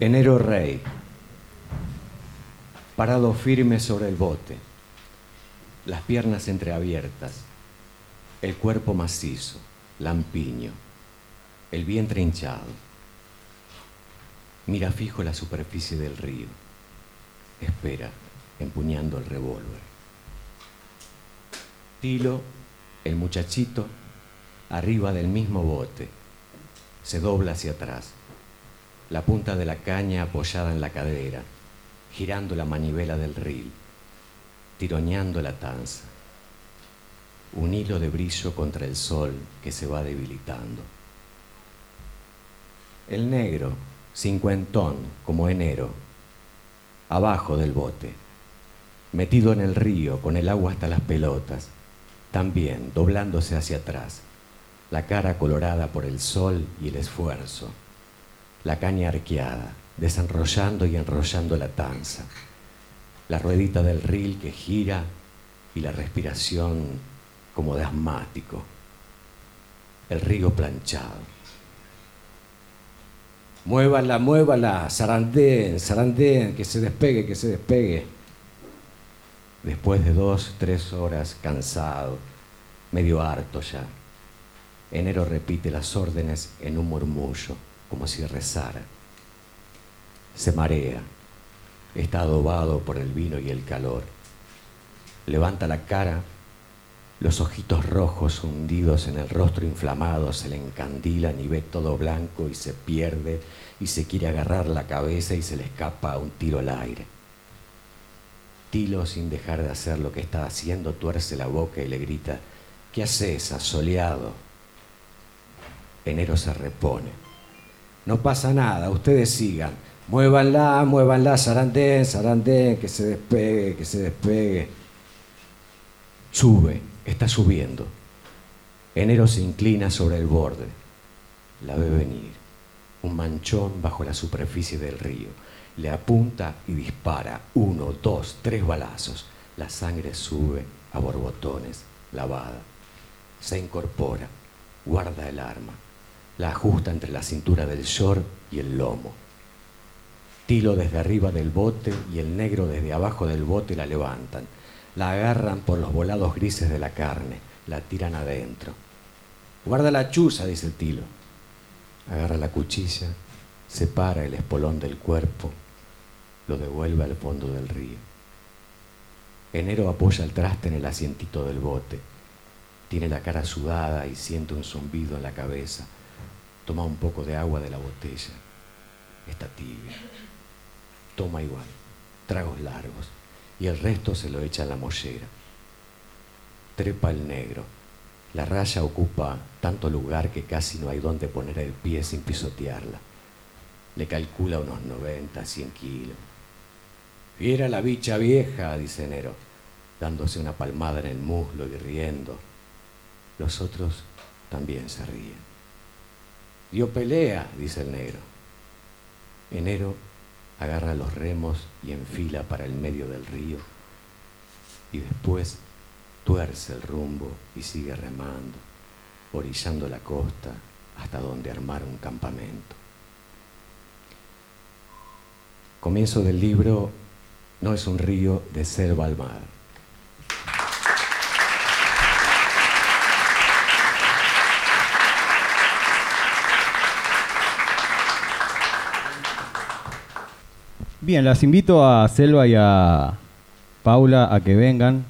Enero Rey, parado firme sobre el bote, las piernas entreabiertas, el cuerpo macizo, lampiño, el vientre hinchado. Mira fijo la superficie del río. Espera, empuñando el revólver. Tilo, el muchachito, arriba del mismo bote, se dobla hacia atrás la punta de la caña apoyada en la cadera, girando la manivela del ril, tironeando la tanza. Un hilo de brillo contra el sol que se va debilitando. El negro, cincuentón, como enero, abajo del bote, metido en el río con el agua hasta las pelotas, también doblándose hacia atrás, la cara colorada por el sol y el esfuerzo la caña arqueada, desenrollando y enrollando la tanza, la ruedita del ril que gira y la respiración como de asmático, el río planchado. Muévala, muévala, zarandén, zarandén, que se despegue, que se despegue. Después de dos, tres horas cansado, medio harto ya, enero repite las órdenes en un murmullo como si rezara. Se marea, está adobado por el vino y el calor. Levanta la cara, los ojitos rojos hundidos en el rostro inflamado se le encandilan y ve todo blanco y se pierde y se quiere agarrar la cabeza y se le escapa un tiro al aire. Tilo, sin dejar de hacer lo que está haciendo, tuerce la boca y le grita, ¿qué haces, asoleado? Enero se repone no pasa nada, ustedes sigan. Muévanla, muévanla, zarandén, zarandén, que se despegue, que se despegue. Sube, está subiendo. Enero se inclina sobre el borde. La ve venir. Un manchón bajo la superficie del río. Le apunta y dispara. Uno, dos, tres balazos. La sangre sube a borbotones, lavada. Se incorpora, guarda el arma la ajusta entre la cintura del short y el lomo. Tilo desde arriba del bote y el negro desde abajo del bote la levantan. La agarran por los volados grises de la carne, la tiran adentro. Guarda la chuza, dice el Tilo. Agarra la cuchilla, separa el espolón del cuerpo, lo devuelve al fondo del río. Enero apoya el traste en el asientito del bote. Tiene la cara sudada y siente un zumbido en la cabeza Toma un poco de agua de la botella. Está tibia. Toma igual. Tragos largos. Y el resto se lo echa a la mollera. Trepa el negro. La raya ocupa tanto lugar que casi no hay donde poner el pie sin pisotearla. Le calcula unos 90, 100 kilos. Viera la bicha vieja, dice Nero, dándose una palmada en el muslo y riendo. Los otros también se ríen. Dio pelea, dice el negro. Enero agarra los remos y enfila para el medio del río y después tuerce el rumbo y sigue remando, orillando la costa hasta donde armar un campamento. Comienzo del libro No es un río de selva al mar. Bien, las invito a Selva y a Paula a que vengan.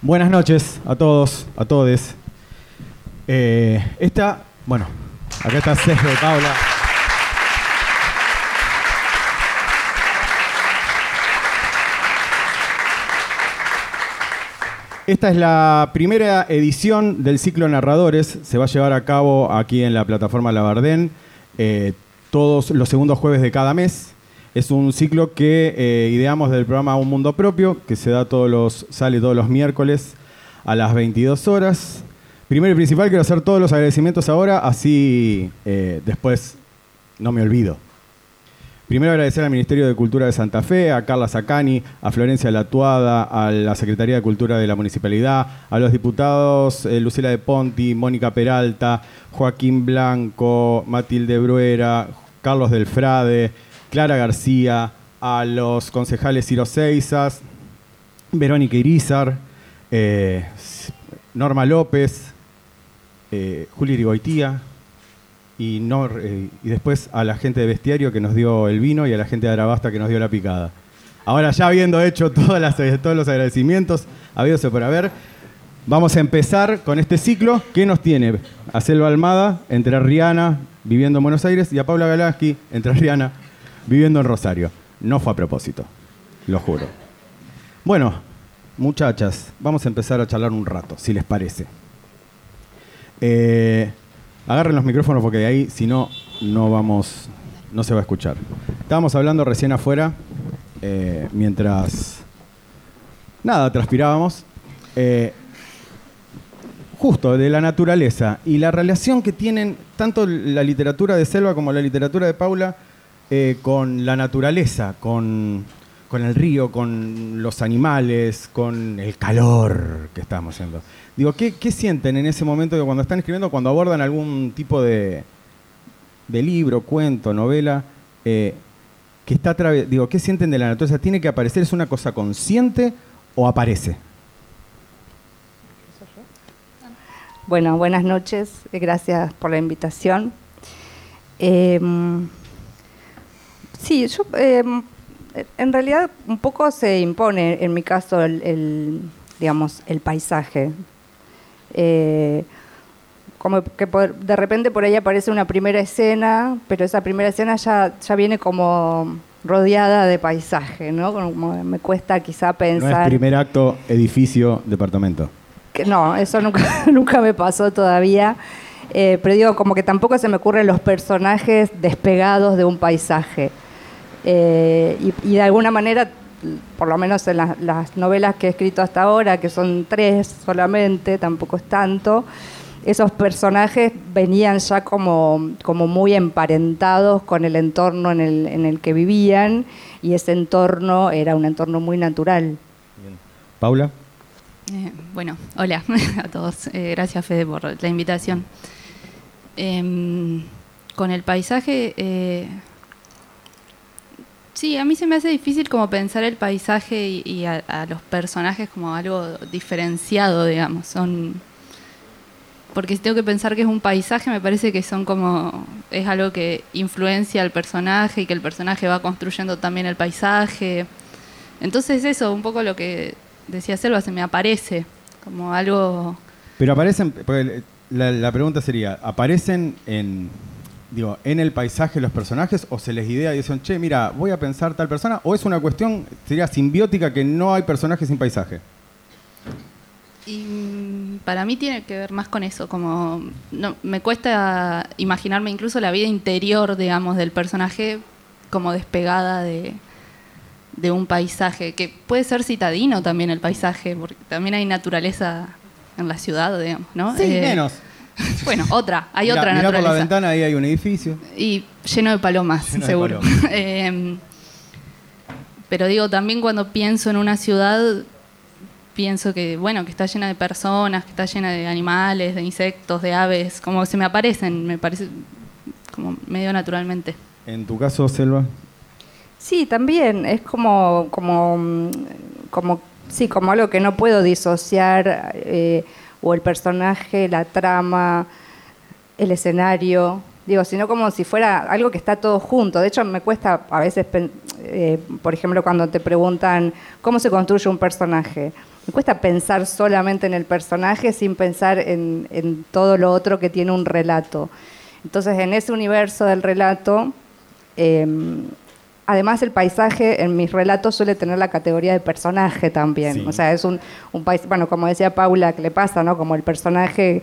Buenas noches a todos, a todes. Eh, esta, bueno, acá está Selva y Paula. Esta es la primera edición del ciclo Narradores. Se va a llevar a cabo aquí en la plataforma Labardén. Eh, todos los segundos jueves de cada mes. Es un ciclo que eh, ideamos del programa Un Mundo Propio, que se da todos los, sale todos los miércoles a las 22 horas. Primero y principal, quiero hacer todos los agradecimientos ahora, así eh, después no me olvido. Primero agradecer al Ministerio de Cultura de Santa Fe, a Carla Sacani, a Florencia Latuada, a la Secretaría de Cultura de la Municipalidad, a los diputados eh, Lucila de Ponti, Mónica Peralta, Joaquín Blanco, Matilde Bruera, Carlos Delfrade, Clara García, a los concejales Ciro Seizas, Verónica Irizar, eh, Norma López, eh, Juli Rigoitía, y, eh, y después a la gente de Bestiario que nos dio el vino y a la gente de Arabasta que nos dio la picada. Ahora ya habiendo hecho todas las, todos los agradecimientos, habidos por haber, vamos a empezar con este ciclo que nos tiene a Selva Almada, entre Riana, viviendo en Buenos Aires, y a Paula Galaski, entre Riana, viviendo en Rosario. No fue a propósito, lo juro. Bueno, muchachas, vamos a empezar a charlar un rato, si les parece. Eh, agarren los micrófonos porque de ahí, si no, no vamos, no se va a escuchar. Estábamos hablando recién afuera, eh, mientras nada, transpirábamos. Eh, justo de la naturaleza y la relación que tienen tanto la literatura de Selva como la literatura de Paula eh, con la naturaleza, con, el río, con los animales, con el calor que estamos haciendo. Digo, ¿qué, sienten en ese momento de cuando están escribiendo, cuando abordan algún tipo de, de libro, cuento, novela? Eh, que está digo, ¿qué sienten de la naturaleza? ¿Tiene que aparecer? ¿Es una cosa consciente o aparece? Bueno, buenas noches, gracias por la invitación. Em, Sí, yo, em, en realidad un poco se impone, en mi caso, el, digamos, el paisaje. Eh, como que de repente por ahí aparece una primera escena, pero esa primera escena ya, ya viene como rodeada de paisaje, ¿no? Como me cuesta quizá pensar... No es primer acto, edificio, departamento. No, eso nunca, nunca me pasó todavía. Eh, pero digo, como que tampoco se me ocurren los personajes despegados de un paisaje. Eh, y, de alguna manera, por lo menos en las novelas que he escrito hasta ahora, que son tres solamente, tampoco es tanto, esos personajes venían ya como, como muy emparentados con el entorno en el, en el que vivían y ese entorno era un entorno muy natural. Paula. Eh, bueno, hola a todos. Eh, gracias Fede por la invitación. Em, con el paisaje Sí, a mí se me hace difícil como pensar el paisaje y, a, los personajes como algo diferenciado, digamos. Son porque si tengo que pensar que es un paisaje, me parece que son como es algo que influencia al personaje y que el personaje va construyendo también el paisaje. Entonces eso, un poco lo que decía Selva, se me aparece como algo. Pero aparecen, la, la pregunta sería, ¿aparecen en digo, en el paisaje los personajes o se les idea y dicen, che, mira, voy a pensar tal persona? ¿O es una cuestión, sería simbiótica, que no hay personajes sin paisaje? Y para mí tiene que ver más con eso, como no, me cuesta imaginarme incluso la vida interior, digamos, del personaje como despegada de, de un paisaje, que puede ser citadino también el paisaje, porque también hay naturaleza en la ciudad, digamos, ¿no? Sí, eh, menos. Bueno, otra, hay otra mirá por la ventana, ahí hay un edificio. Y lleno de palomas, seguro. Em, pero digo, también cuando pienso en una ciudad, pienso que, bueno, que está llena de personas, que está llena de animales, de insectos, de aves, como se me aparecen, me parece como medio naturalmente. ¿En tu caso, Selva? Sí, también, es como, como, como, sí, como algo que no puedo disociar. Eh, o el personaje, la trama, el escenario, digo, sino como si fuera algo que está todo junto. De hecho, me cuesta a veces, eh, por ejemplo, cuando te preguntan cómo se construye un personaje, me cuesta pensar solamente en el personaje sin pensar en, todo lo otro que tiene un relato. Entonces, en ese universo del relato, em, además el paisaje en mis relatos suele tener la categoría de personaje también. O sea, es un, un paisaje, bueno, como decía Paula, que le pasa, ¿no? Como el personaje,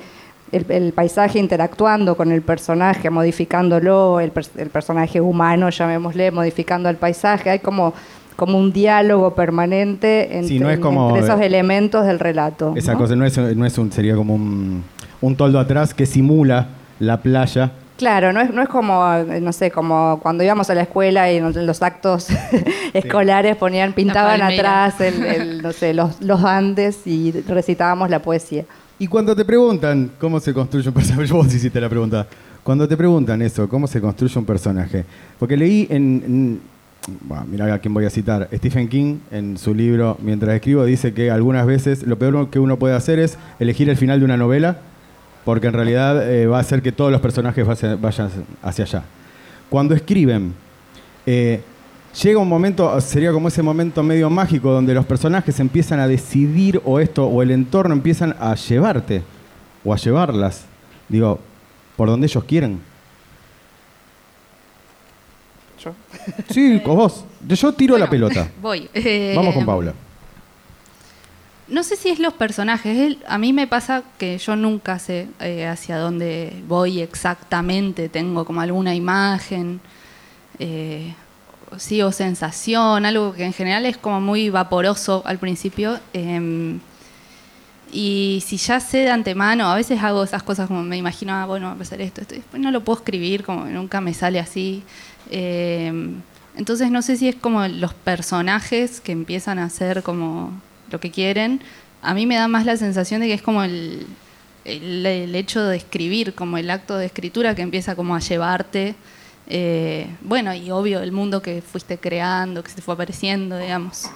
el, paisaje interactuando con el personaje, modificándolo, el, personaje humano, llamémosle, modificando el paisaje. Hay como como un diálogo permanente entre, esos elementos del relato. Esa cosa no es, no es un, sería como un, un toldo atrás que simula la playa Claro, no es, no es como, no sé, como cuando íbamos a la escuela y en los actos escolares ponían, pintaban atrás no sé, los, los Andes y recitábamos la poesía. Y cuando te preguntan cómo se construye un personaje, vos hiciste la pregunta, Cuando te preguntan eso, ¿cómo se construye un personaje? Porque leí en, en bueno, mira a quién voy a citar, Stephen King en su libro Mientras escribo dice que algunas veces lo peor que uno puede hacer es elegir el final de una novela porque en realidad eh, va a hacer que todos los personajes vayan hacia allá. Cuando escriben, eh, llega un momento, sería como ese momento medio mágico donde los personajes empiezan a decidir o esto o el entorno empiezan a llevarte o a llevarlas, digo, por donde ellos quieren. ¿Yo? Sí, con vos. Yo tiro la pelota. Voy. Vamos con Paula. No sé si es los personajes. a mí me pasa que yo nunca sé eh, hacia dónde voy exactamente. Tengo como alguna imagen, eh, o sensación, algo que en general es como muy vaporoso al principio. Em, y si ya sé de antemano, a veces hago esas cosas como me imagino, ah, bueno, va a pasar esto, esto, después no lo puedo escribir, como nunca me sale así. Em, entonces no sé si es como los personajes que empiezan a hacer como lo que quieren. A mí me da más la sensación de que es como el, el, hecho de escribir, como el acto de escritura que empieza como a llevarte. Eh, bueno, y obvio el mundo que fuiste creando, que se fue apareciendo, digamos.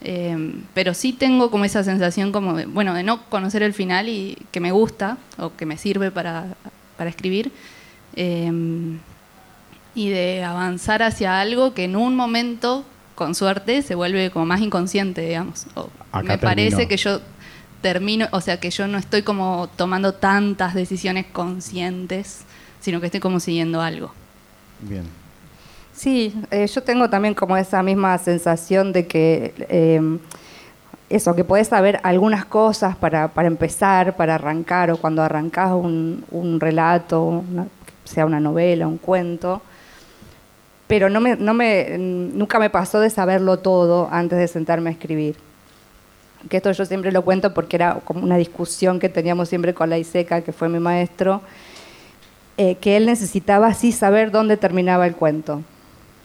Em, pero sí tengo como esa sensación como de, bueno, de no conocer el final y que me gusta o que me sirve para, para escribir. Em, y de avanzar hacia algo que en un momento, con suerte, se vuelve como más inconsciente, digamos. me parece que yo termino, o sea, que yo no estoy como tomando tantas decisiones conscientes, sino que estoy como siguiendo algo. Bien. Sí, eh, yo tengo también como esa misma sensación de que em, eso, que puedes saber algunas cosas para, para, empezar, para arrancar, o cuando arrancas un, un relato, sea una novela, un cuento, pero no me, no me, nunca me pasó de saberlo todo antes de sentarme a escribir. Que esto yo siempre lo cuento porque era como una discusión que teníamos siempre con la Iseca, que fue mi maestro, eh, que él necesitaba así saber dónde terminaba el cuento.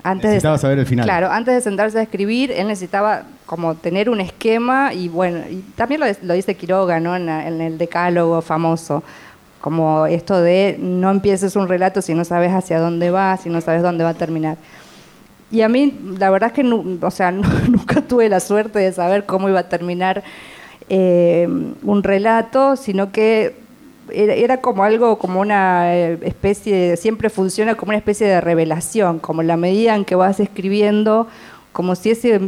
Antes necesitaba saber el final. Claro, antes de sentarse a escribir, él necesitaba como tener un esquema y bueno, y también lo, lo dice Quiroga, ¿no? En, en el decálogo famoso como esto de no empieces un relato si no sabes hacia dónde va, si no sabes dónde va a terminar. Y a mí, la verdad es que o sea, nunca tuve la suerte de saber cómo iba a terminar eh, un relato, sino que era, como algo, como una eh, especie, siempre funciona como una especie de revelación, como la medida en que vas escribiendo, como si ese,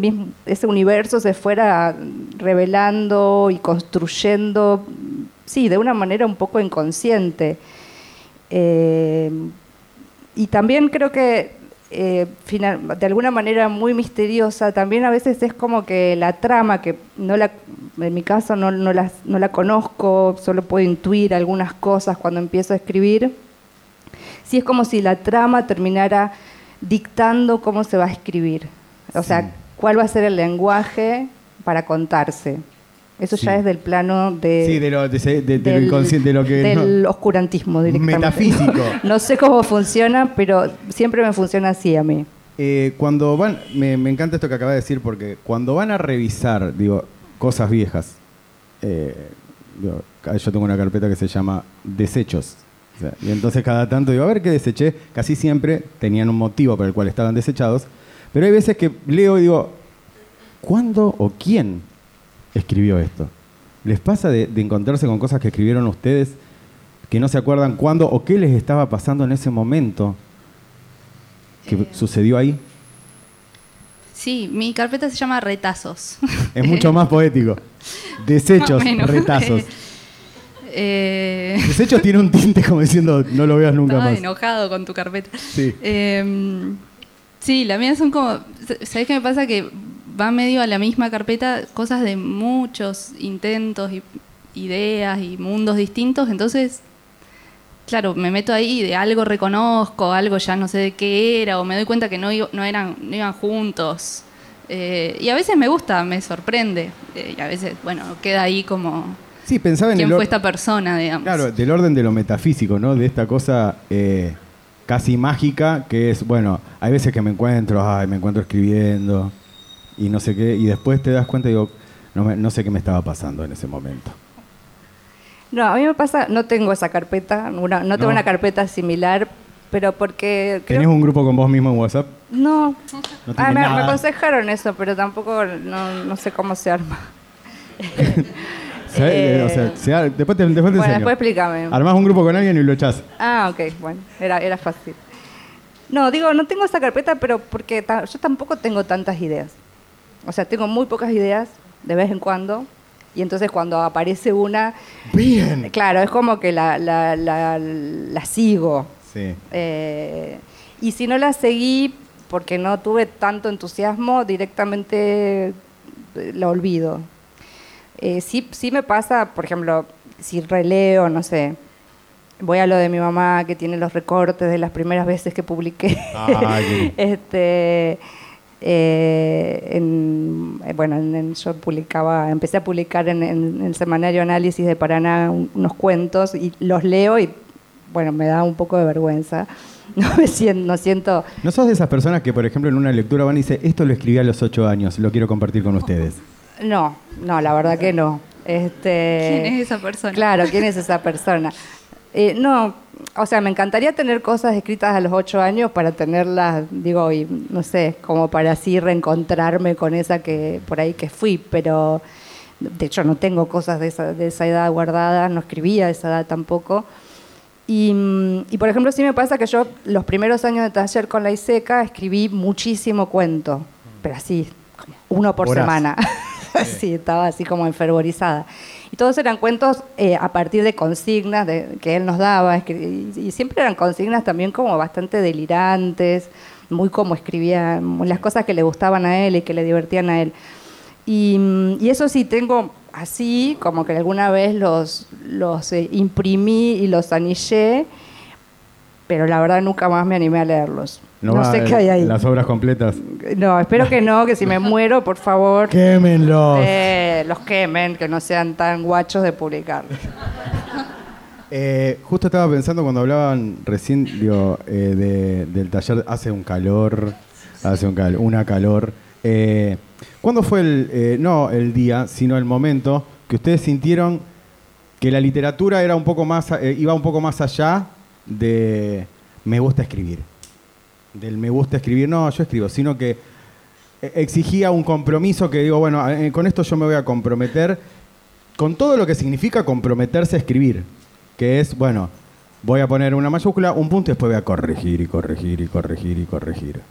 universo se fuera revelando y construyendo sí, de una manera un poco inconsciente. Eh, y también creo que eh, de alguna manera muy misteriosa, también a veces es como que la trama, que no la, en mi caso no, no, no la conozco, solo puedo intuir algunas cosas cuando empiezo a escribir, sí es como si la trama terminara dictando cómo se va a escribir, o sea, cuál va a ser el lenguaje para contarse. Eso ya es del plano de, sí, de, lo, del, inconsciente, de lo que, del oscurantismo directamente. Metafísico. No sé cómo funciona, pero siempre me funciona así a mí. Eh, cuando van, me, encanta esto que acaba de decir, porque cuando van a revisar, digo, cosas viejas, eh, yo tengo una carpeta que se llama desechos. y entonces cada tanto digo, a ver qué deseché. Casi siempre tenían un motivo por el cual estaban desechados. Pero hay veces que leo y digo, ¿cuándo o quién escribió esto. ¿Les pasa de, encontrarse con cosas que escribieron ustedes que no se acuerdan cuándo o qué les estaba pasando en ese momento que eh. sucedió ahí? Sí, mi carpeta se llama Retazos. Es mucho más poético. Desechos, retazos. Eh... Desechos tiene un tinte como diciendo no lo veas nunca Estaba más. enojado con tu carpeta. Sí. Em, sí, la mía son como. ¿Sabés qué me pasa? Que va medio a la misma carpeta cosas de muchos intentos y ideas y mundos distintos, entonces, claro, me meto ahí y de algo reconozco, algo ya no sé de qué era, o me doy cuenta que no, no, eran, no iban juntos. Eh, y a veces me gusta, me sorprende, eh, y a veces, bueno, queda ahí como... Sí, pensaba en quién fue esta persona, digamos. Claro, del orden de lo metafísico, ¿no? De esta cosa eh, casi mágica que es, bueno, hay veces que me encuentro, ay, me encuentro escribiendo, y no sé qué, y después te das cuenta y digo, no, no sé qué me estaba pasando en ese momento. No, a mí me pasa, no tengo esa carpeta, una- no tengo No. una carpeta similar, pero porque creo ¿Tenés un grupo con vos mismo en WhatsApp? No, No Ah, me, me aconsejaron eso, pero tampoco no, no sé cómo se arma. Eh, o sea, se ha- después te, después te bueno, enseño. después explícame. Armás un grupo con alguien y lo echás. Ah, ok, bueno, era, era fácil. No, digo, no tengo esa carpeta, pero porque ta- yo tampoco tengo tantas ideas. O sea, tengo muy pocas ideas de vez en cuando. Y entonces cuando aparece una, Bien. claro, es como que la, la, la, la sigo. Sí. Eh, y si no la seguí porque no tuve tanto entusiasmo, directamente eh, la olvido. Eh, sí, sí me pasa, por ejemplo, si releo, no sé, voy a lo de mi mamá que tiene los recortes de las primeras veces que publiqué. Qué- este, eh, en- eh, bueno, en- yo publicaba, empecé a publicar en, en el semanario Análisis de Paraná un- unos cuentos y los leo y, bueno, me da un poco de vergüenza. No me siento, no siento ¿No sos de esas personas que, por ejemplo, en una lectura van y dicen, esto lo escribí a los ocho años, lo quiero compartir con ustedes? No, no, la verdad que no. Este, ¿Quién es esa persona? Claro, ¿quién es esa persona? Eh, no, o sea, me encantaría tener cosas escritas a los ocho años para tenerlas, digo, y no sé, como para así reencontrarme con esa que por ahí que fui, pero de hecho no tengo cosas de esa, de esa edad guardadas, no escribía de esa edad tampoco. Y, y, por ejemplo, sí me pasa que yo los primeros años de taller con la ISECA escribí muchísimo cuento, pero así, uno por Horas. semana. sí, estaba así como enfervorizada. Y todos eran cuentos eh, a partir de consignas de- que él nos daba, y, y siempre eran consignas también como bastante delirantes, muy como escribía, las cosas que le gustaban a él y que le divertían a él. Y, y eso sí, tengo así, como que alguna vez los, los eh, imprimí y los anillé, pero la verdad nunca más me animé a leerlos. No, sé eh, qué hay ahí. Las obras completas. No, espero que no, que si me muero, por favor, ¡Quémenlos! eh, los quemen, que no sean tan guachos de publicar. Eh, justo estaba pensando cuando hablaban recién digo, eh, de- del taller, hace un calor, hace un cal- una calor. ¿Cuándo fue el, no el día, sino el momento que ustedes sintieron que la literatura era un poco más, iba un poco más allá de me gusta escribir? Del me gusta escribir, no, yo escribo, sino que exigía un compromiso que digo, bueno, eh, con esto yo me voy a comprometer con todo lo que significa comprometerse a escribir, que es, bueno, voy a poner una mayúscula, un punto y después voy a corregir y corregir y corregir y corregir.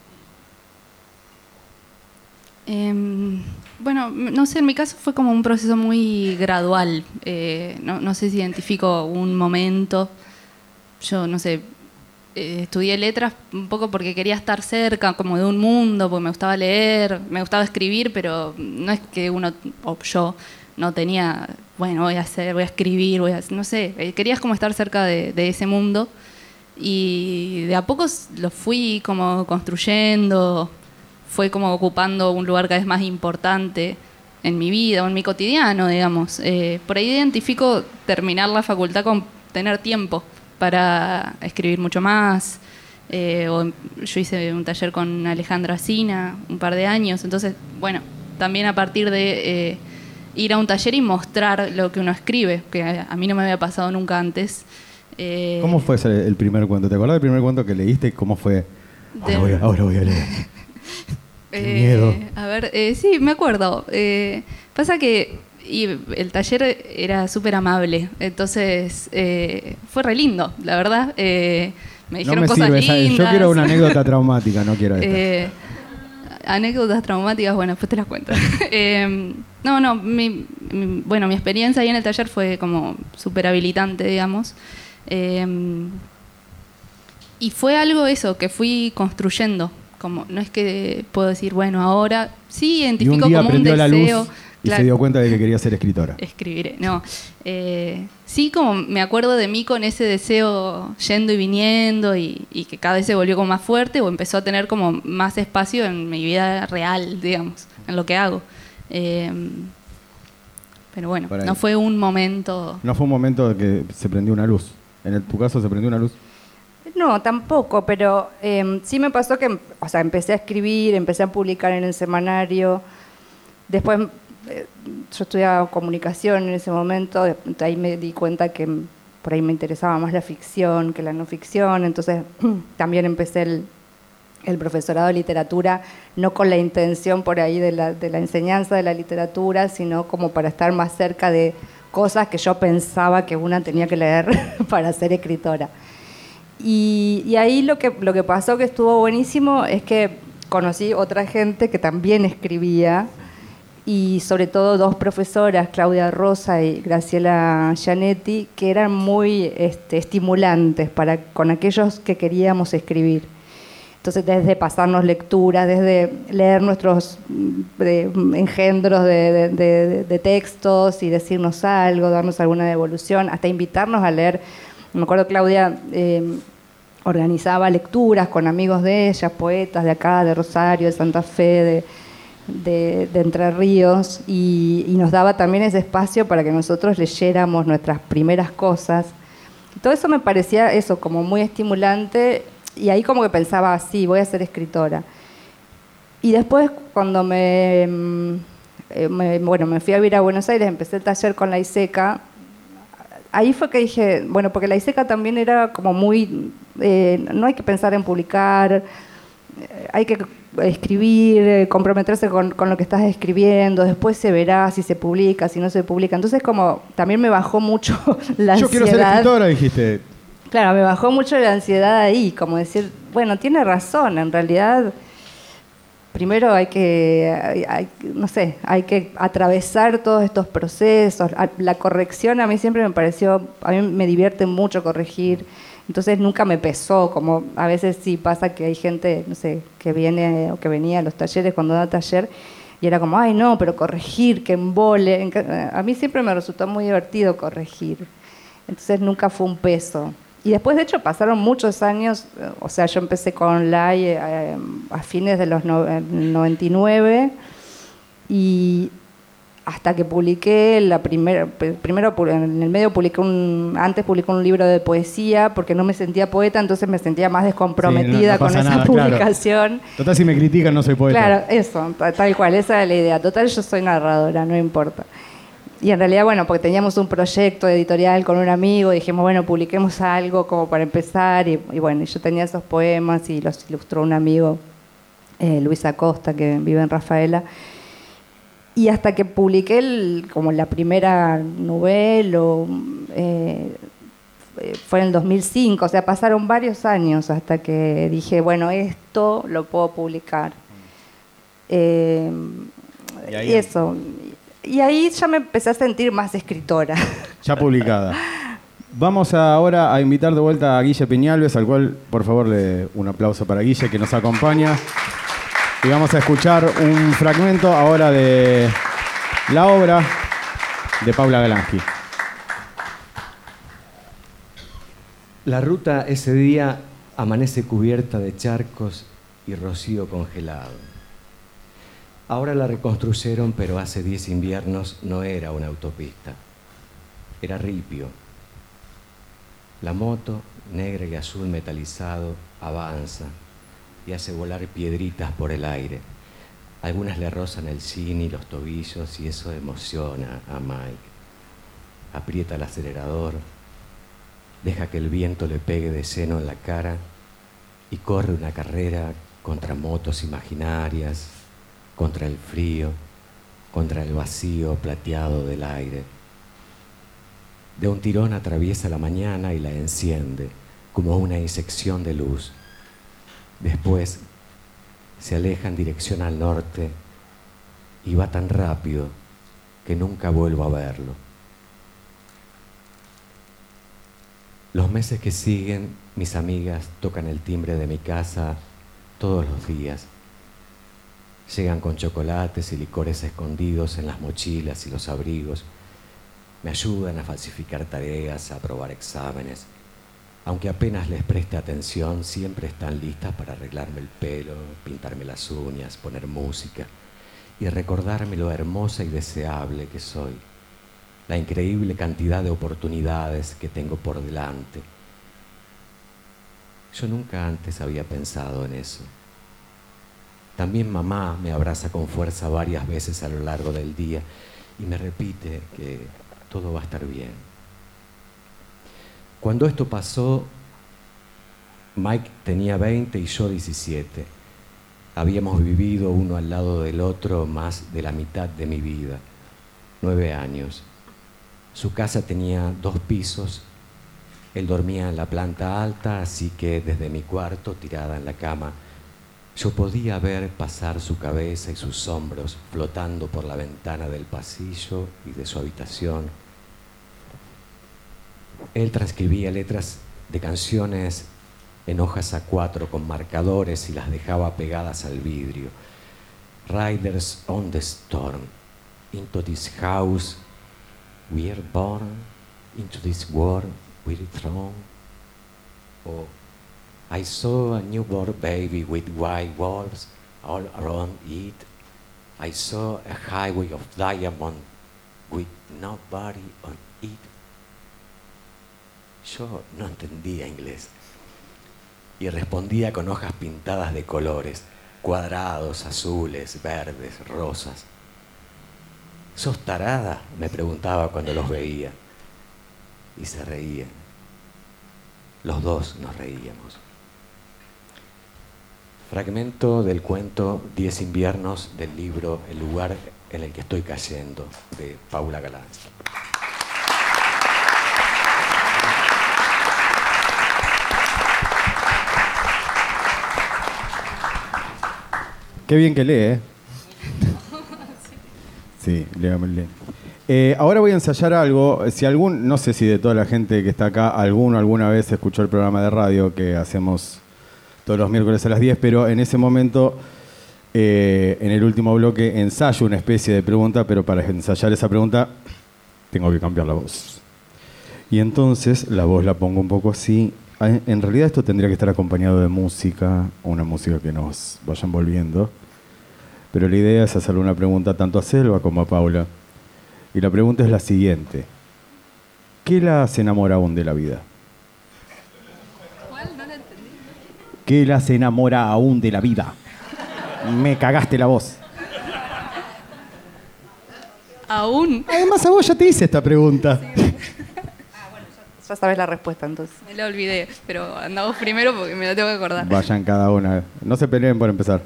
Em, bueno, no sé, en mi caso fue como un proceso muy gradual. Eh, no, no sé si identifico un momento. Yo, no sé, eh, estudié letras un poco porque quería estar cerca como de un mundo, porque me gustaba leer, me gustaba escribir, pero no es que uno, o yo, no tenía, bueno, voy a hacer, voy a escribir, voy a, no sé, eh, querías como estar cerca de, de ese mundo y de a poco lo fui como construyendo, fue como ocupando un lugar cada vez más importante en mi vida o en mi cotidiano, digamos. Eh, por ahí identifico terminar la facultad con tener tiempo para escribir mucho más. Eh, o yo hice un taller con Alejandra Sina un par de años, entonces, bueno, también a partir de eh, ir a un taller y mostrar lo que uno escribe, que a, mí no me había pasado nunca antes. Eh, ¿Cómo fue ese- el primer cuento? ¿Te acordás del primer cuento que leíste? ¿Cómo fue? Ahora, De- voy, a, ahora voy a leer. Qué miedo. A ver, eh, sí, me acuerdo. Pasa que y el taller era súper amable, entonces eh, fue re lindo, la verdad. Eh, me No dijeron me cosas sirve. lindas. Yo quiero una anécdota traumática, no quiero. Eh, anécdotas traumáticas, bueno, después te las cuento. Eh, no, no, mi, mi- bueno, mi experiencia ahí en el taller fue como súper habilitante, digamos. Y fue algo eso, que fui construyendo. Como, no es que puedo decir, bueno, ahora sí y un identifico día como un la deseo. luz y claro, se dio cuenta de que quería ser escritora. escribiré. No. Eh, sí, como me acuerdo de mí con ese deseo yendo y viniendo y, y que cada vez se volvió como más fuerte o empezó a tener como más espacio en mi vida real, digamos, en lo que hago. Eh, pero bueno, no fue un momento. No fue un momento de que se prendió una luz. En el- tu caso se prendió una luz. No, tampoco, pero eh, sí me pasó que, o sea, empecé a escribir, empecé a publicar en el semanario, después eh, yo estudiaba comunicación en ese momento, ahí me di cuenta que por ahí me interesaba más la ficción que la no ficción, entonces también empecé el, el profesorado de literatura, no con la intención por ahí de la, de la, enseñanza de la literatura, sino como para estar más cerca de cosas que yo pensaba que una tenía que leer para ser escritora. Y, y, ahí lo que, lo que pasó que estuvo buenísimo es que conocí otra gente que también escribía y sobre todo dos profesoras, Claudia Rosa y Graciela Gianetti, que eran muy este, estimulantes para, con aquellos que queríamos escribir. Entonces, desde pasarnos lecturas, desde leer nuestros mm, engendros de, textos y decirnos algo, darnos alguna devolución, hasta invitarnos a leer. Me acuerdo Claudia eh, organizaba lecturas con amigos de ella, poetas de acá, de Rosario, de Santa Fe, de, Entre Ríos, y, nos daba también ese espacio para que nosotros leyéramos nuestras primeras cosas. Todo eso me parecía eso, como muy estimulante y ahí como que pensaba, sí, voy a ser escritora. Y después cuando mm, eh, me, bueno, me fui a vivir a Buenos Aires, empecé el taller con la ISECA, ahí fue que dije, bueno, porque la ISECA también era como muy, eh, no hay que pensar en publicar, eh, hay que escribir, comprometerse con, con, lo que estás escribiendo, después se verá si se publica, si no se publica. Entonces como también me bajó mucho la ansiedad. Yo quiero ser escritora, dijiste. Claro, me bajó mucho la ansiedad ahí, como decir, bueno, tiene razón, en realidad primero hay que, no sé, hay que atravesar todos estos procesos. La corrección a mí siempre me pareció, a mí me divierte mucho corregir, entonces nunca me pesó, como a veces sí pasa que hay gente, no sé, que viene o que venía a los talleres cuando da taller y era como, ay no, pero corregir, que embole. A mí siempre me resultó muy divertido corregir, entonces nunca fue un peso. Y después, de hecho, pasaron muchos años, eh, o sea, yo empecé con LAI eh, a fines de los 99 y hasta que publiqué la primera, primero en el medio publiqué un, antes publiqué un libro de poesía porque no me sentía poeta, entonces me sentía más descomprometida con esa publicación. Total, si me critican no soy poeta. Claro, eso, tal cual, esa es la idea. Total, yo soy narradora, no importa. Y en realidad, bueno, porque teníamos un proyecto editorial con un amigo, dijimos, bueno, publiquemos algo como para empezar. Y, bueno, yo tenía esos poemas y los ilustró un amigo, eh, Luis Acosta, que vive en Rafaela. Y hasta que publiqué el, como la primera novela, eh, fue en el 2005, o sea, pasaron varios años hasta que dije, bueno, esto lo puedo publicar. Eh, y, eso. Y ahí ya me empecé a sentir más escritora. Ya publicada. Vamos ahora a invitar de vuelta a Guille Peñalves, al cual por favor le un aplauso para Guille que nos acompaña. Y vamos a escuchar un fragmento ahora de la obra de Paula Galansky. La ruta ese día amanece cubierta de charcos y rocío congelado. Ahora la reconstruyeron, pero hace 10 inviernos no era una autopista, era ripio. La moto, negra y azul metalizado, avanza y hace volar piedritas por el aire. Algunas le rozan el cine y los tobillos y eso emociona a Mike. Aprieta el acelerador, deja que el viento le pegue de seno en la cara y corre una carrera contra motos imaginarias, contra el frío, contra el vacío plateado del aire. De un tirón atraviesa la mañana y la enciende como una insección de luz. Después se aleja en dirección al norte y va tan rápido que nunca vuelvo a verlo. Los meses que siguen, mis amigas tocan el timbre de mi casa todos los días Llegan con chocolates y licores escondidos en las mochilas y los abrigos. Me ayudan a falsificar tareas, a aprobar exámenes. Aunque apenas les preste atención, siempre están listas para arreglarme el pelo, pintarme las uñas, poner música y recordarme lo hermosa y deseable que soy, la increíble cantidad de oportunidades que tengo por delante. Yo nunca antes había pensado en eso. También mamá me abraza con fuerza varias veces a lo largo del día y me repite que todo va a estar bien. Cuando esto pasó, Mike tenía 20 y yo 17. Habíamos vivido uno al lado del otro más de la mitad de mi vida, nueve años. Su casa tenía dos pisos. Él dormía en la planta alta, así que desde mi cuarto, tirada en la cama, yo podía ver pasar su cabeza y sus hombros flotando por la ventana del pasillo y de su habitación. Él transcribía letras de canciones en hojas a cuatro con marcadores y las dejaba pegadas al vidrio. Riders on the storm, into this house we are born, into this world we thrown. Oh, I saw a newborn baby with white walls all around it. I saw a highway of diamond with nobody on it. Yo no entendía inglés y respondía con hojas pintadas de colores, cuadrados, azules, verdes, rosas. ¿Sos tarada? me preguntaba cuando los veía. Y se reían. Los dos nos reíamos. Fragmento del cuento Diez inviernos del libro El lugar en el que estoy cayendo de Paula Galán. Qué bien que lee, ¿eh? Sí, lee, lee. Eh, ahora voy a ensayar algo. Si algún, no sé si de toda la gente que está acá, alguno alguna vez escuchó el programa de radio que hacemos todos los miércoles a las 10, pero en ese momento, eh, en el último bloque, ensayo una especie de pregunta, pero para ensayar esa pregunta tengo que cambiar la voz. Y entonces la voz la pongo un poco así. En realidad esto tendría que estar acompañado de música, una música que nos vaya envolviendo. Pero la idea es hacerle una pregunta tanto a Selva como a Paula. Y la pregunta es la siguiente. ¿Qué las enamora aún de la vida? ¿Cuál? No la entendí. ¿Qué las enamora aún de la vida? Me cagaste la voz. Aún. Además a vos ya te hice esta pregunta. Ya sabes la respuesta entonces. Me la olvidé, pero andamos primero porque me la tengo que acordar. Vayan cada una. No se peleen por empezar.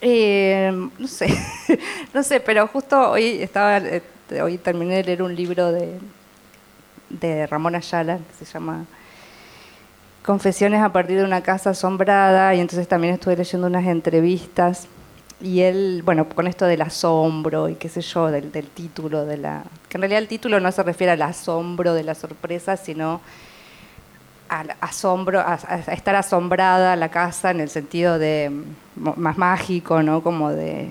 Eh, no sé, no sé, pero justo hoy estaba, eh, hoy terminé de leer un libro de, de Ramón Ayala que se llama Confesiones a partir de una casa asombrada y entonces también estuve leyendo unas entrevistas y él, bueno, con esto del asombro y qué sé yo, del, del título, de la, que en realidad el título no se refiere al asombro de la sorpresa, sino al asombro, a, a estar asombrada la casa en el sentido de mm, más mágico, ¿no? Como de,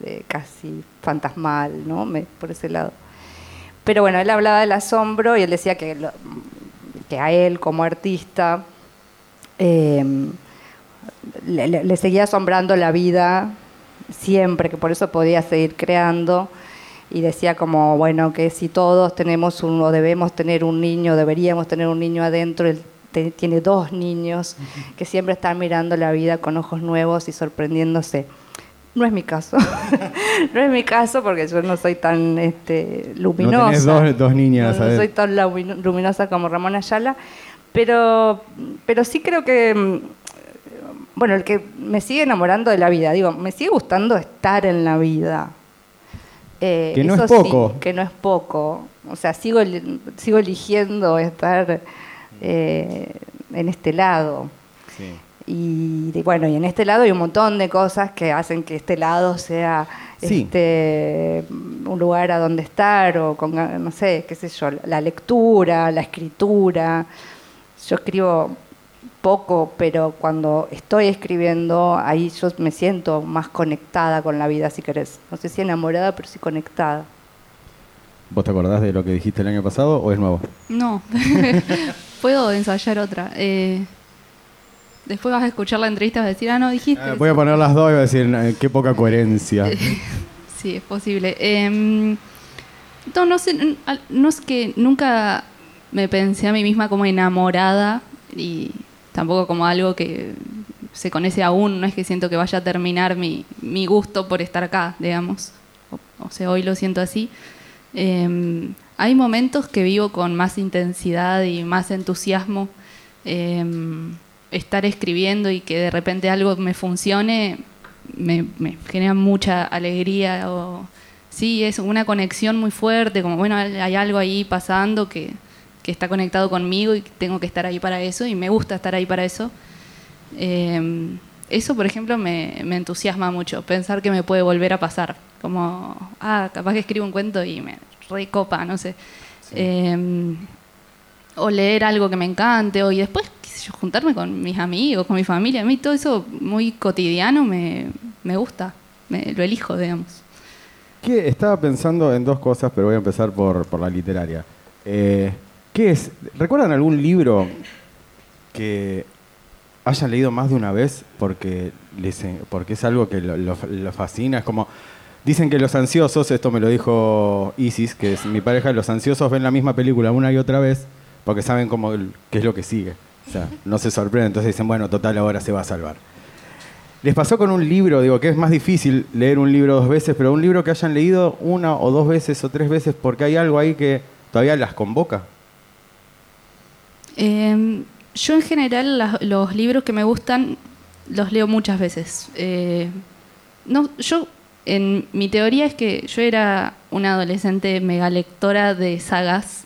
de casi fantasmal, ¿no? Me- por ese lado. Pero bueno, él hablaba del asombro y él decía que, lo- que a él como artista eh, le, le- seguía asombrando la vida siempre, que por eso podía seguir creando. Y decía como, bueno, que si todos tenemos un, o debemos tener un niño, deberíamos tener un niño adentro, él te- tiene dos niños que siempre están mirando la vida con ojos nuevos y sorprendiéndose. No es mi caso. no es mi caso porque yo no soy tan este, luminosa. No tenés dos, dos niñas. No, no soy tan lumino- luminosa como Ramón Ayala, pero, pero sí creo que, mm, bueno, el que me sigue enamorando de la vida, digo, me sigue gustando estar en la vida. Eh, Que no eso es poco. sí, que no es poco. O sea, sigo, sigo eligiendo estar eh, en este lado. Sí. Y bueno, y en este lado hay un montón de cosas que hacen que este lado sea Sí. este, un lugar a donde estar, o con, no sé, qué sé yo, la lectura, la escritura. Yo escribo poco, pero cuando estoy escribiendo, ahí yo me siento más conectada con la vida, si querés. No sé si enamorada, pero sí conectada. ¿Vos te acordás de lo que dijiste el año pasado o es nuevo? No. Puedo ensayar otra. Eh, después vas a escuchar la entrevista y vas a decir, ah, no, dijiste. Eh, voy a poner las dos y voy a decir, "Eh, qué poca coherencia. Sí, es posible. Em, no, no sé, no es que nunca me pensé a mí misma como enamorada y tampoco como algo que sé, con ese aún, no es que siento que vaya a terminar mi, mi gusto por estar acá, digamos. O, sea, hoy lo siento así. Em, hay momentos que vivo con más intensidad y más entusiasmo. Em, estar escribiendo y que de repente algo me funcione me, me genera mucha alegría o sí, es una conexión muy fuerte, como bueno, hay algo ahí pasando que, que está conectado conmigo y tengo que estar ahí para eso y me gusta estar ahí para eso. Em, eso, por ejemplo, me, me, entusiasma mucho, pensar que me puede volver a pasar. Como, ah, capaz que escribo un cuento y me recopa, no sé. Em, o leer algo que me encante, o y después, qué sé yo, juntarme con mis amigos, con mi familia. A mí todo eso muy cotidiano me, me gusta, me, lo elijo, digamos. ¿Qué? Estaba pensando en dos cosas, pero voy a empezar por, por la literaria. Eh, ¿Qué es? ¿Recuerdan algún libro que hayan leído más de una vez porque, es algo que lo, fascina? Es como, dicen que los ansiosos, esto me lo dijo Isis, que es mi pareja, los ansiosos ven la misma película una y otra vez porque saben cómo, qué es lo que sigue. No se sorprenden, entonces dicen, bueno, total, ahora se va a salvar. ¿Les pasó con un libro? Digo, que es más difícil leer un libro dos veces, pero un libro que hayan leído una o dos veces o tres veces porque hay algo ahí que todavía las convoca. Em, yo en general los libros que me gustan los leo muchas veces. Eh, no, yo en mi teoría es que yo era una adolescente mega lectora de sagas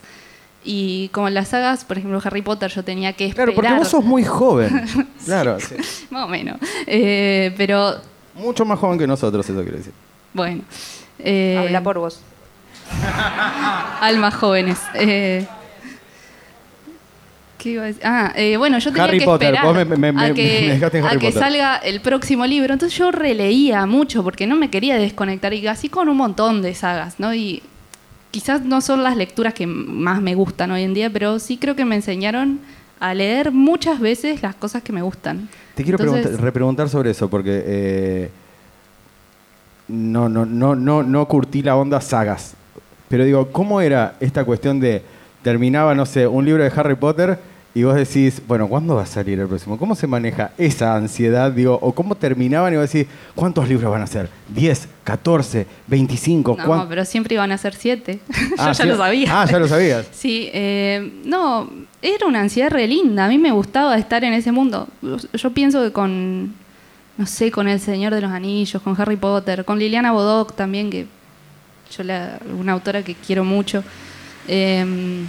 y como en las sagas, por ejemplo, Harry Potter, yo tenía que esperar. Claro, porque vos sos muy joven. claro, Más o menos. Eh, pero. Mucho más joven que nosotros, eso quiere decir. Bueno. Eh, Habla por vos. Almas jóvenes. Eh, ¿Qué iba a decir? Ah, eh, bueno, yo tenía que esperar a que, salga el próximo libro. Entonces yo releía mucho porque no me quería desconectar y así con un montón de sagas, ¿no? Y quizás no son las lecturas que más me gustan hoy en día, pero sí creo que me enseñaron a leer muchas veces las cosas que me gustan. Te quiero repreguntar sobre eso, porque eh, no, no, no, no, no curtí la onda sagas. Pero digo, ¿cómo era esta cuestión de terminaba, no sé, un libro de Harry Potter y vos decís, bueno, ¿cuándo va a salir el próximo? ¿Cómo se maneja esa ansiedad? Digo, o cómo terminaban y vos decís, ¿cuántos libros van a ser? ¿10, 14, 25? No, pero siempre iban a ser 7. Yo ya lo sabía. Ah, ya lo sabías. sí, eh, no, era una ansiedad re linda. A mí me gustaba estar en ese mundo. Yo pienso que con, no sé, con El Señor de los Anillos, con Harry Potter, con Liliana Bodoc también, que yo la, una autora que quiero mucho. Eh,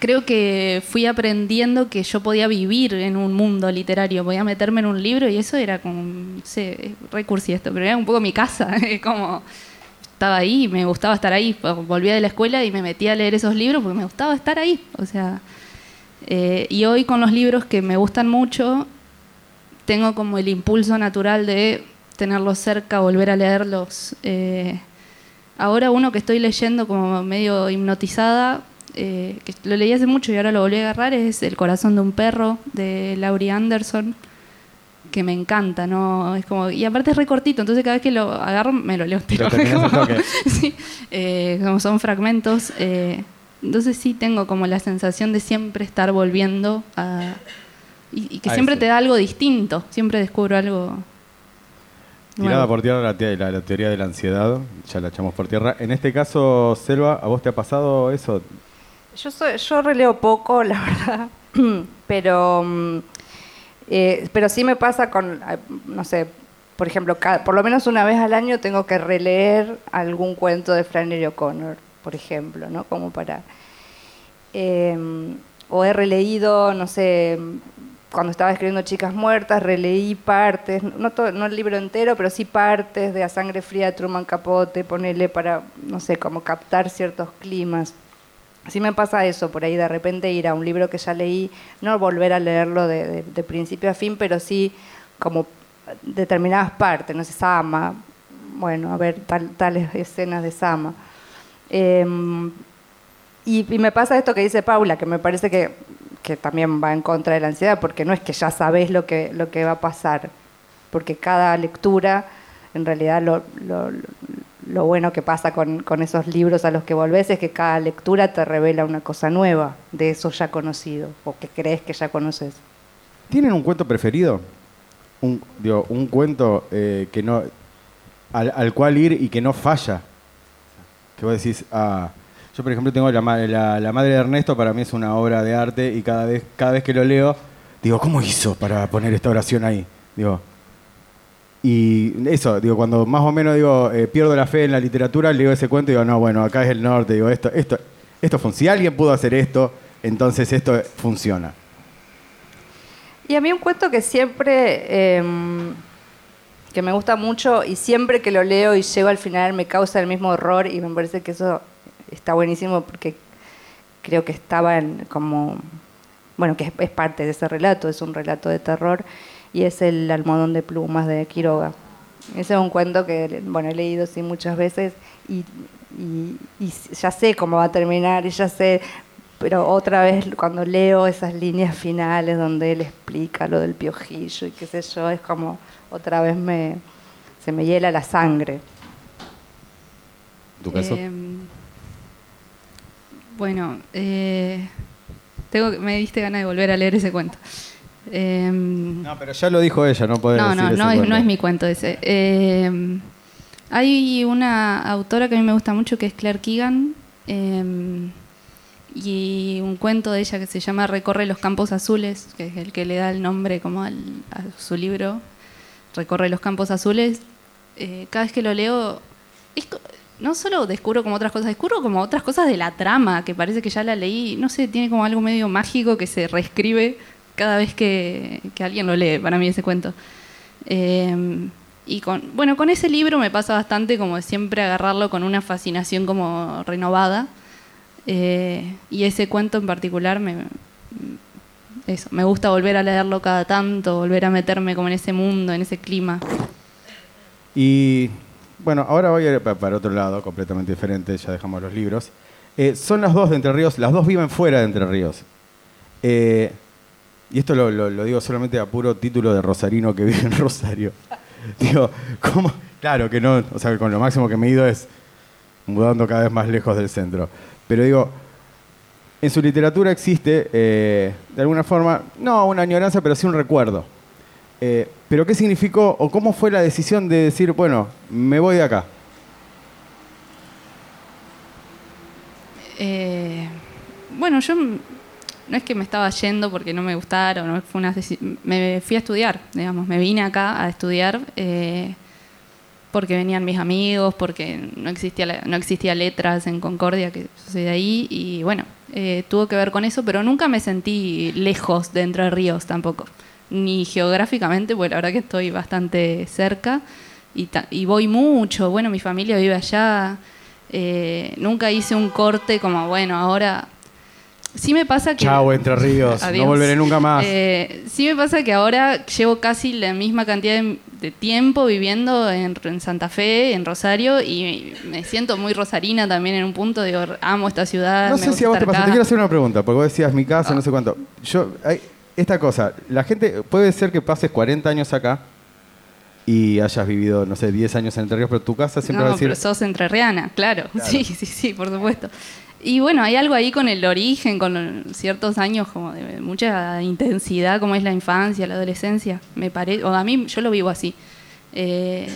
creo que fui aprendiendo que yo podía vivir en un mundo literario, podía meterme en un libro y eso era como, no sé, recursi esto, pero era un poco mi casa, como estaba ahí, me gustaba estar ahí, volvía de la escuela y me metía a leer esos libros porque me gustaba estar ahí, o sea, eh, y hoy con los libros que me gustan mucho, tengo como el impulso natural de tenerlos cerca, volver a leerlos. Eh, ahora uno que estoy leyendo como medio hipnotizada, eh, que lo leí hace mucho y ahora lo volví a agarrar, es El corazón de un perro de Laurie Anderson, que me encanta, ¿no? Es como, y aparte es recortito, entonces cada vez que lo agarro me lo leo entero. sí, eh, como son fragmentos. Eh, entonces sí tengo como la sensación de siempre estar volviendo a... Y, que siempre te da algo distinto, siempre descubro algo Tirada por tierra la, la, teoría de la ansiedad, ya la echamos por tierra. En este caso, Selva, ¿a vos te ha pasado eso? Yo, soy, yo releo poco, la verdad, pero, mm, eh, pero sí me pasa con, eh, no sé, por ejemplo, por lo menos una vez al año tengo que releer algún cuento de Flannery O'Connor, por ejemplo, ¿no? Como para... Em, o he releído, no sé, cuando estaba escribiendo Chicas Muertas, releí partes, no, no el libro entero, pero sí partes de A Sangre Fría de Truman Capote, ponerle para, no sé, como captar ciertos climas. Así me pasa eso, por ahí de repente ir a un libro que ya leí, no volver a leerlo de, principio a fin, pero sí como determinadas partes, no sé, Sama, bueno, a ver, tales escenas de Sama. Em, y, me pasa esto que dice Paula, que me parece que, que, también va en contra de la ansiedad, porque no es que ya sabes lo que, lo que va a pasar, porque cada lectura en realidad lo, lo bueno que pasa con, esos libros a los que volvés es que cada lectura te revela una cosa nueva de eso ya conocido o que crees que ya conoces. ¿Tienen un cuento preferido? un, digo, un cuento eh, que no, al, al cual ir y que no falla. Que vos decís, ah, yo por ejemplo tengo la, la, la madre de Ernesto, para mí es una obra de arte y cada vez, cada vez que lo leo, digo, ¿cómo hizo para poner esta oración ahí? Digo, y eso, digo, cuando más o menos digo, eh, pierdo la fe en la literatura, leo ese cuento y digo, no, bueno, acá es el norte, digo, esto, esto, esto funciona. Si alguien pudo hacer esto, entonces esto funciona. Y a mí un cuento que siempre, em, que me gusta mucho y siempre que lo leo y llego al final me causa el mismo horror y me parece que eso está buenísimo porque creo que estaba en como, bueno, que es, es parte de ese relato, es un relato de terror y es el almohadón de plumas de Quiroga. Ese es un cuento que, bueno, he leído sí muchas veces y, y- y ya sé cómo va a terminar y ya sé, pero otra vez cuando leo esas líneas finales donde él explica lo del piojillo y qué sé yo, es como otra vez me, se me hiela la sangre. ¿En tu caso? Em, bueno, eh, tengo, me diste ganas de volver a leer ese cuento. Em, no, pero ya lo dijo ella, no puede no, decir no, ese no es, no es mi cuento ese. Eh, hay una autora que a mí me gusta mucho que es Claire Keegan eh, y un cuento de ella que se llama Recorre los Campos Azules, que es el que le da el nombre como al- a su libro, Recorre los Campos Azules. Eh, cada vez que lo leo, es no solo descubro como otras cosas, descubro como otras cosas de la trama, que parece que ya la leí, no sé, tiene como algo medio mágico que se reescribe cada vez que, que alguien lo lee, para mí ese cuento. Eh, y con, bueno, con ese libro me pasa bastante como siempre agarrarlo con una fascinación como renovada. Eh, y ese cuento en particular me, eso, me gusta volver a leerlo cada tanto, volver a meterme como en ese mundo, en ese clima. Y bueno, ahora voy a ir pa- para otro lado, completamente diferente, ya dejamos los libros. Eh, son las dos de Entre Ríos, las dos viven fuera de Entre Ríos. Eh, y esto lo digo solamente a puro título de rosarino que vive en Rosario. digo, ¿cómo? Claro que no, o sea, con lo máximo que me he ido es mudando cada vez más lejos del centro. Pero digo, en su literatura existe, eh, de alguna forma, no una añoranza, pero sí un recuerdo. Eh, pero ¿qué significó o cómo fue la decisión de decir, bueno, me voy de acá? Eh, bueno, yo no es que me estaba yendo porque no me gustara, o no fue una me fui a estudiar, digamos, me vine acá a estudiar eh, porque venían mis amigos, porque no existía, no existía letras en Concordia, que yo soy de ahí, y bueno, eh, tuvo que ver con eso, pero nunca me sentí lejos de Entre Ríos tampoco, ni geográficamente, porque la verdad que estoy bastante cerca y, y voy mucho, bueno, mi familia vive allá, eh, nunca hice un corte como, bueno, ahora... Sí me pasa que... Chao, Entre Ríos, Adiós. no volveré nunca más. Eh, sí me pasa que ahora llevo casi la misma cantidad de, de tiempo viviendo en, en Santa Fe, en Rosario, y me siento muy rosarina también en un punto. Digo, amo esta ciudad. no me sé gusta si a vos te pasa, acá. te quiero hacer una pregunta, porque vos decías mi casa, Ah. no sé cuánto. Yo, hay- esta cosa, la gente, puede ser que pases 40 años acá y hayas vivido, no sé, 10 años en Entre Ríos, pero tu casa siempre no, va a decir... pero sos entrerriana, claro. Claro. Sí, sí, sí, por supuesto. Y bueno, hay algo ahí con el origen, con ciertos años como de mucha intensidad, como es la infancia, la adolescencia. Me parece, o a mí yo lo vivo así. Eh,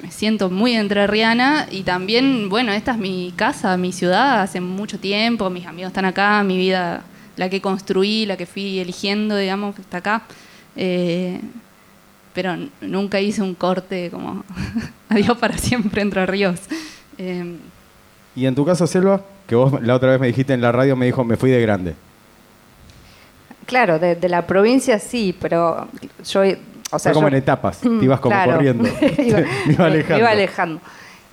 me siento muy entrerriana y también, bueno, esta es mi casa, mi ciudad, hace mucho tiempo, mis amigos están acá, mi vida, la que construí, la que fui eligiendo, digamos, está acá. Eh, pero nunca hice un corte como adiós para siempre entre ríos. Eh, Y en tu caso, Selva, que vos la otra vez me dijiste en la radio, me dijo, me fui de grande. Claro, de, de la provincia sí, pero yo, o sea, Fue como yo- en etapas, te ibas como Claro. corriendo. me, iba, me iba me- alejando. me iba alejando.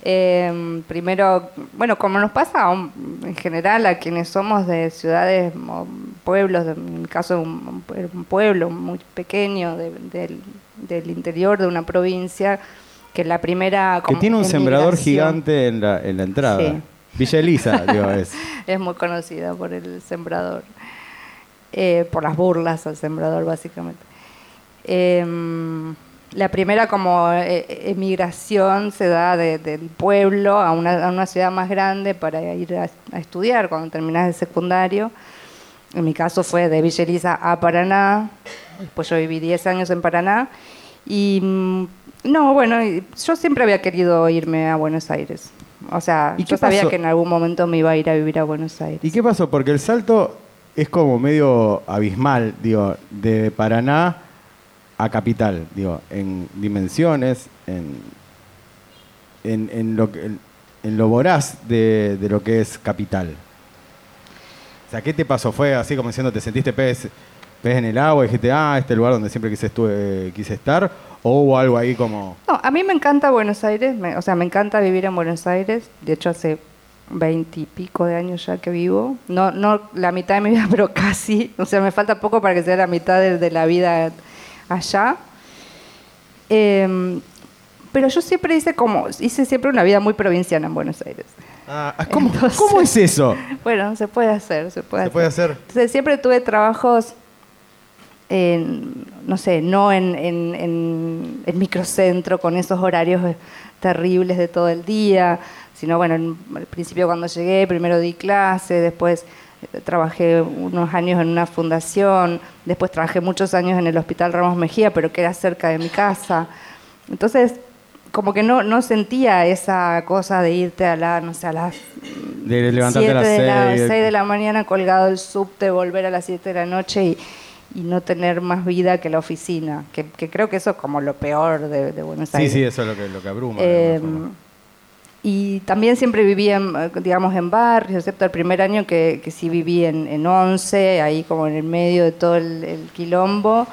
Eh, primero, bueno, como nos pasa a un- en general a quienes somos de ciudades o pueblos, en mi caso un, un pueblo muy pequeño de- del, del interior de una provincia, que la primera... Que tiene un sembrador gigante en la, en la entrada. Sí. Villa Elisa, digo, es. es muy conocida por el sembrador, eh, por las burlas al sembrador básicamente. Em, la primera como eh, emigración se da de- del pueblo a una, a una ciudad más grande para ir a, a estudiar cuando terminas el secundario. En mi caso fue de Villa Elisa a Paraná, después yo viví 10 años en Paraná Y mm, no, bueno, yo siempre había querido irme a Buenos Aires. O sea, ¿Y yo sabía pasó? que en algún momento me iba a ir a vivir a Buenos Aires. ¿Y qué pasó? Porque el salto es como medio abismal, digo, de Paraná a capital, digo, en dimensiones, en, en, en lo, en, en lo voraz de, de lo que es capital. O sea, ¿qué te pasó? ¿Fue así como diciendo, te sentiste pez, pez en el agua y dijiste, ah, este lugar donde siempre quise, estuve, quise estar? ¿O hubo algo ahí como... No, a mí me encanta Buenos Aires, me- o sea, me encanta vivir en Buenos Aires. De hecho, hace veintipico de años ya que vivo. No, no la mitad de mi vida, pero casi. O sea, me falta poco para que sea la mitad de la vida allá. Em, pero yo siempre hice como, hice siempre una vida muy provinciana en Buenos Aires. Ah, ¿cómo, Entonces- ¿Cómo es eso? Bueno, se puede hacer, se puede ¿Se hacer. puede hacer? Entonces siempre tuve trabajos, en, no sé, no en, en, en el microcentro con esos horarios terribles de todo el día, sino bueno, en- al principio cuando llegué, primero di clase, después trabajé unos años en una fundación, después trabajé muchos años en el Hospital Ramos Mejía, pero que era cerca de mi casa. Entonces, como que no, no sentía esa cosa de irte a la, no sé, a las De levantarte a las Siete de la, seis. de la mañana colgado el subte, volver a las 7 de la noche y, y no tener más vida que la oficina, que, que creo que eso es como lo peor de, de Buenos Sí, Aires. sí, eso es lo que, lo que abruma. Eh. Y también siempre viví, en, digamos, en barrios, excepto el primer año que, que sí viví en, en Once, ahí como en el medio de todo el, quilombo.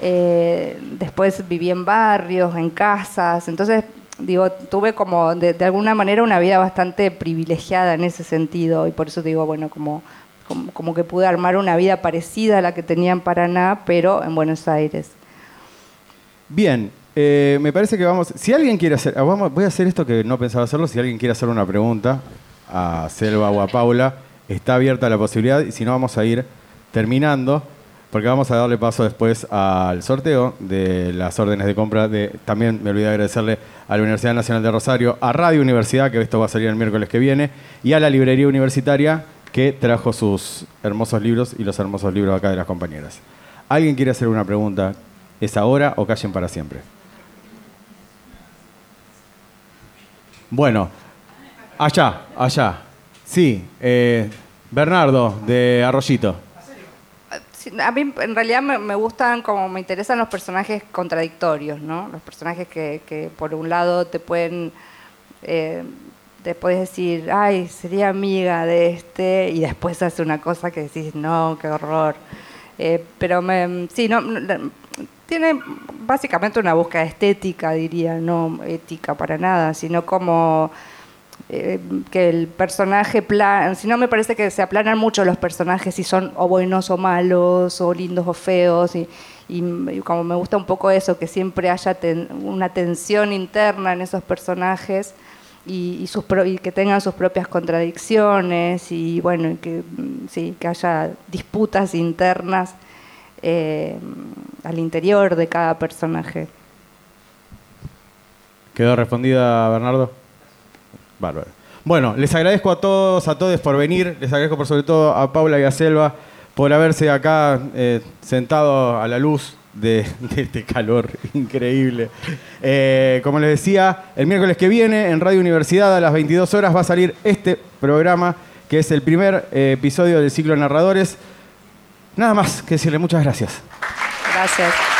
Eh, después viví en barrios, en casas. Entonces, digo, tuve como de, de alguna manera una vida bastante privilegiada en ese sentido. Y por eso digo, bueno, como, como, como que pude armar una vida parecida a la que tenía en Paraná, pero en Buenos Aires. Bien, eh, me parece que vamos. Si alguien quiere hacer. ah, voy a hacer esto que no pensaba hacerlo. Si alguien quiere hacer una pregunta a Selva o a Paula, está abierta la posibilidad. Y si no, vamos a ir terminando. Porque vamos a darle paso después al sorteo de las órdenes de compra. De, también me olvidé de agradecerle a la Universidad Nacional de Rosario, a Radio Universidad, que esto va a salir el miércoles que viene, y a la Librería Universitaria, que trajo sus hermosos libros y los hermosos libros acá de las compañeras. ¿Alguien quiere hacer una pregunta? ¿Es ahora o callen para siempre? Bueno, allá, allá. Sí, eh, Bernardo, de Arroyito. A mí en realidad me, me gustan, como me interesan los personajes contradictorios, ¿no? Los personajes que, que por un lado te pueden, eh, te puedes decir, ay, sería amiga de este, y después hace una cosa que decís, no, qué horror. Eh, pero me, sí, no, no, tiene básicamente una búsqueda estética, diría, no ética para nada, sino como eh, que el personaje plan, si no me parece que se aplanan mucho los personajes si son o buenos o malos o lindos o feos y, como me gusta un poco eso que siempre haya una tensión interna en esos personajes y, y sus y que tengan sus propias contradicciones y bueno que mm, sí que haya disputas internas eh, al interior de cada personaje ¿Quedó respondida, Bernardo? Bárbaro. Bueno, les agradezco a todos, a todos por venir. Les agradezco por sobre todo a Paula y a Selva por haberse acá eh, sentado a la luz de, este calor increíble. Eh, como les decía, el miércoles que viene en Radio Universidad a las 22 horas va a salir este programa que es el primer episodio del ciclo narradores. Nada más que decirle muchas gracias. gracias